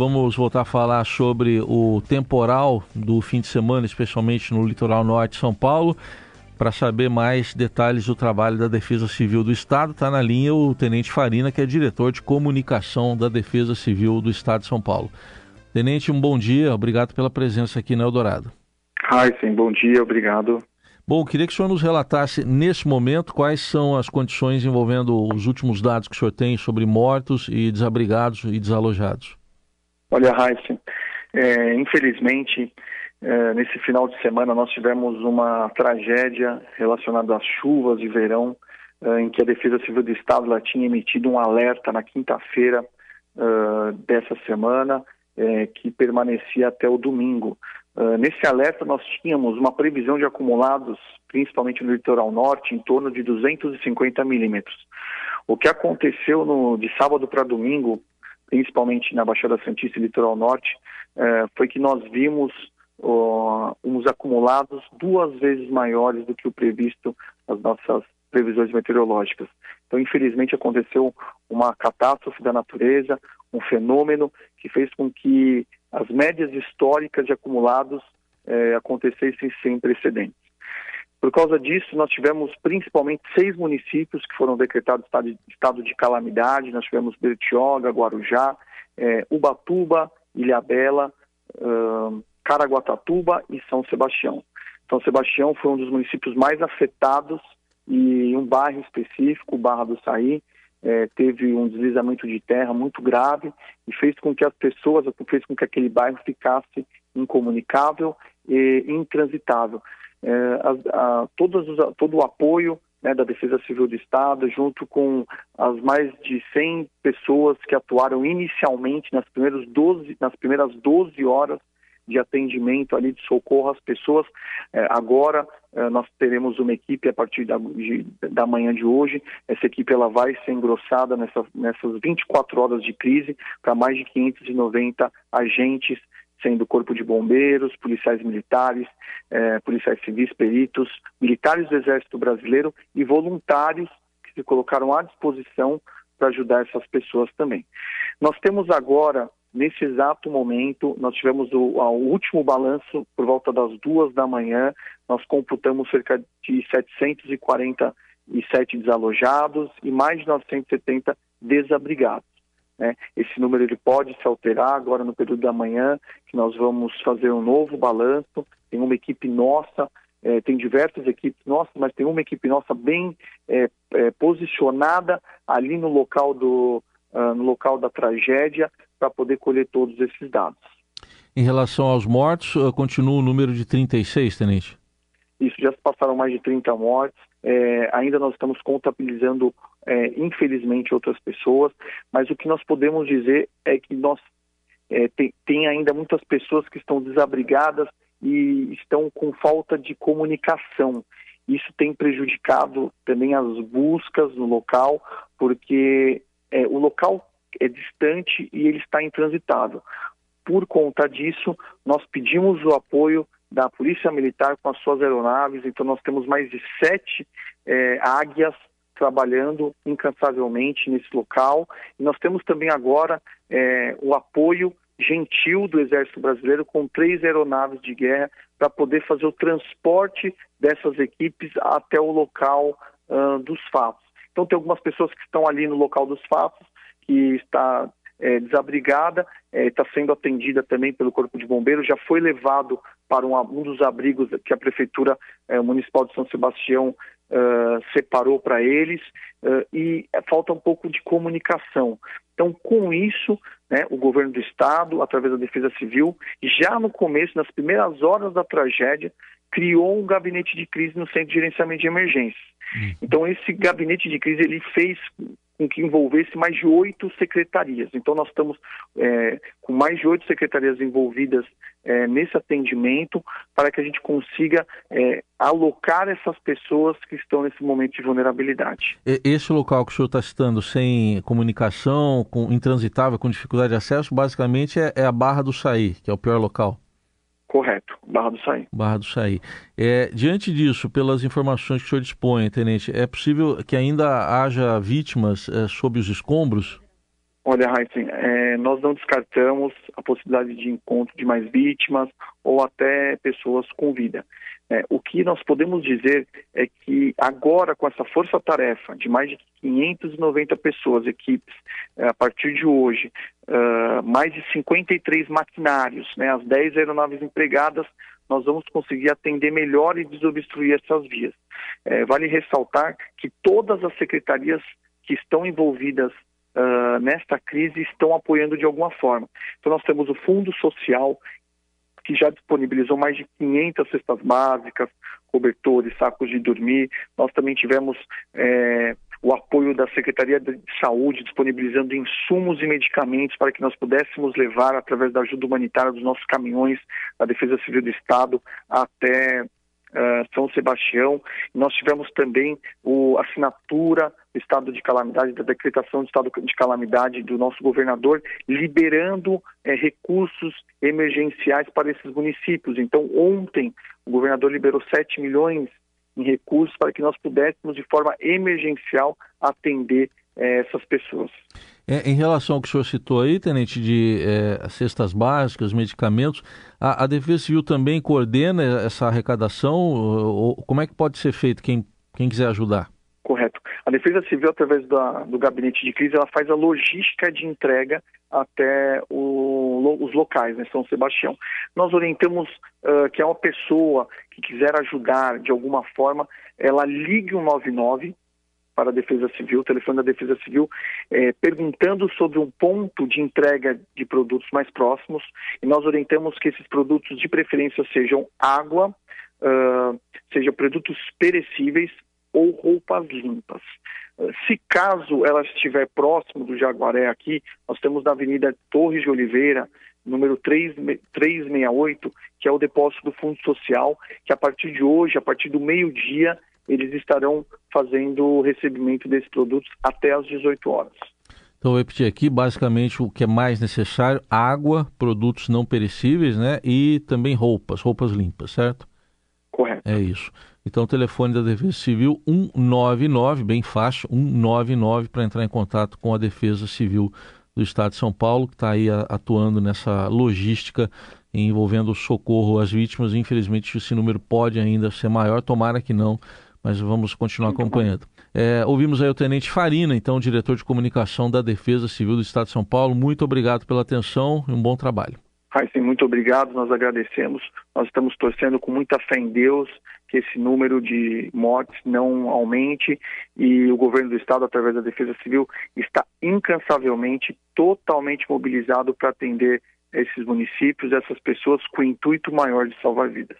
vamos voltar a falar sobre o temporal do fim de semana, especialmente no litoral norte de São Paulo. Para saber mais detalhes do trabalho da Defesa Civil do Estado, está na linha o Tenente Farina, que é diretor de comunicação da Defesa Civil do Estado de São Paulo. Tenente, um bom dia, obrigado pela presença aqui na Eldorado. sim, bom dia, obrigado. Bom, queria que o senhor nos relatasse nesse momento quais são as condições envolvendo os últimos dados que o senhor tem sobre mortos e desabrigados e desalojados. Olha, Heisen, é, infelizmente, é, nesse final de semana nós tivemos uma tragédia relacionada às chuvas de verão, é, em que a Defesa Civil do Estado ela tinha emitido um alerta na quinta-feira é, dessa semana, é, que permanecia até o domingo. Uh, nesse alerta, nós tínhamos uma previsão de acumulados, principalmente no litoral norte, em torno de 250 milímetros. O que aconteceu no, de sábado para domingo, principalmente na Baixada Santista e litoral norte, uh, foi que nós vimos uns acumulados duas vezes maiores do que o previsto nas nossas previsões meteorológicas. Então, infelizmente, aconteceu uma catástrofe da natureza, um fenômeno que fez com que as médias históricas de acumulados eh, acontecessem sem precedentes. Por causa disso, nós tivemos principalmente seis municípios que foram decretados estado de, estado de calamidade. Nós tivemos Bertioga, Guarujá, eh, Ubatuba, Ilhabela, uh, Caraguatatuba e São Sebastião. São Sebastião foi um dos municípios mais afetados e um bairro específico, Barra do Saí, é, teve um deslizamento de terra muito grave e fez com que as pessoas, fez com que aquele bairro ficasse incomunicável e intransitável. É, a, a, todos os, todo o apoio né, da Defesa Civil do Estado, junto com as mais de 100 pessoas que atuaram inicialmente nas, primeiros 12, nas primeiras 12 horas de atendimento ali, de socorro às pessoas. É, agora é, nós teremos uma equipe a partir da, de, da manhã de hoje. Essa equipe ela vai ser engrossada nessa, nessas 24 horas de crise para mais de 590 agentes sendo corpo de bombeiros, policiais militares, é, policiais civis, peritos, militares do Exército Brasileiro e voluntários que se colocaram à disposição para ajudar essas pessoas também. Nós temos agora Nesse exato momento, nós tivemos o, o, último balanço por volta das duas da manhã. Nós computamos cerca de 747 desalojados e mais de 970 desabrigados. Né? Esse número ele pode se alterar agora no período da manhã, que nós vamos fazer um novo balanço. Tem uma equipe nossa, é, tem diversas equipes nossas, mas tem uma equipe nossa bem é, é, posicionada ali no local do, uh, no local da tragédia para poder colher todos esses dados. Em relação aos mortos, uh, continua o número de 36, Tenente? Isso, já se passaram mais de 30 mortes. É, ainda nós estamos contabilizando, é, infelizmente, outras pessoas, mas o que nós podemos dizer é que nós é, tem, tem ainda muitas pessoas que estão desabrigadas e estão com falta de comunicação. Isso tem prejudicado também as buscas no local, porque é, o local é distante e ele está intransitável. Por conta disso, nós pedimos o apoio da Polícia Militar com as suas aeronaves, então nós temos mais de sete é, águias trabalhando incansavelmente nesse local. E nós temos também agora é, o apoio gentil do Exército Brasileiro com três aeronaves de guerra para poder fazer o transporte dessas equipes até o local uh, dos fatos. Então tem algumas pessoas que estão ali no local dos fatos, que está é, desabrigada, está é, sendo atendida também pelo Corpo de Bombeiros, já foi levado para um, um dos abrigos que a Prefeitura é, Municipal de São Sebastião uh, separou para eles, e falta um pouco de comunicação. Então, com isso, né, o governo do Estado, através da Defesa Civil, já no começo, nas primeiras horas da tragédia, criou um gabinete de crise no Centro de Gerenciamento de Emergências. Hum. Então, esse gabinete de crise ele fez com que envolvesse mais de oito secretarias. Então, nós estamos é, com mais de oito secretarias envolvidas é, nesse atendimento para que a gente consiga é, alocar essas pessoas que estão nesse momento de vulnerabilidade. Esse local que o senhor está citando, sem comunicação, com intransitável, com dificuldade de acesso, basicamente é, é a Barra do Saí, que é o pior local. Correto, Barra do Saí. Barra do Saí. É, diante disso, pelas informações que o senhor dispõe, Tenente, é possível que ainda haja vítimas é, sob os escombros? Olha, Heisen, é, nós não descartamos a possibilidade de encontro de mais vítimas ou até pessoas com vida. É, o que nós podemos dizer é que agora, com essa força-tarefa de mais de 590 pessoas, equipes, é, a partir de hoje, uh, mais de 53 maquinários, né, as 10 aeronaves empregadas, nós vamos conseguir atender melhor e desobstruir essas vias. É, vale ressaltar que todas as secretarias que estão envolvidas uh, nesta crise estão apoiando de alguma forma. Então, nós temos o Fundo Social, que já disponibilizou mais de 500 cestas básicas, cobertores, sacos de dormir. Nós também tivemos é, o apoio da Secretaria de Saúde, disponibilizando insumos e medicamentos para que nós pudéssemos levar, através da ajuda humanitária dos nossos caminhões da Defesa Civil do Estado, até uh, São Sebastião. Nós tivemos também o, a assinatura do estado de calamidade, da decretação do estado de calamidade do nosso governador, liberando eh, recursos emergenciais para esses municípios. Então, ontem, o governador liberou 7 milhões em recursos para que nós pudéssemos, de forma emergencial, atender eh, essas pessoas. É, em relação ao que o senhor citou aí, Tenente, de é, cestas básicas, medicamentos, a, a, Defesa Civil também coordena essa arrecadação? Ou, como é que pode ser feito quem, quem quiser ajudar? Correto. A Defesa Civil, através da, do gabinete de crise, ela faz a logística de entrega até o, os locais, né, São Sebastião. Nós orientamos uh, que é uma pessoa que quiser ajudar de alguma forma, ela ligue o 99 para a Defesa Civil, o telefone da Defesa Civil, é, perguntando sobre um ponto de entrega de produtos mais próximos. E nós orientamos que esses produtos, de preferência, sejam água, uh, sejam produtos perecíveis ou roupas limpas. Uh, se caso ela estiver próximo do Jaguaré aqui, nós temos na Avenida Torres de Oliveira, número 3, 368, que é o depósito do Fundo Social, que a partir de hoje, a partir do meio-dia, eles estarão fazendo o recebimento desses produtos até às 18 horas. Então, eu repetir aqui, basicamente, o que é mais necessário, água, produtos não perecíveis, né? E também roupas, roupas limpas, certo? Correto. É isso. Então, o telefone da Defesa Civil 199, bem fácil, 199 para entrar em contato com a Defesa Civil do Estado de São Paulo, que está aí atuando nessa logística envolvendo o socorro às vítimas. Infelizmente, esse número pode ainda ser maior, tomara que não, mas vamos continuar acompanhando. É, ouvimos aí o Tenente Farina, então, diretor de comunicação da Defesa Civil do Estado de São Paulo. Muito obrigado pela atenção e um bom trabalho. Raíssen, muito obrigado, nós agradecemos. Nós estamos torcendo com muita fé em Deus que esse número de mortes não aumente e o governo do Estado, através da Defesa Civil, está incansavelmente, totalmente mobilizado para atender esses municípios, essas pessoas, com o intuito maior de salvar vidas.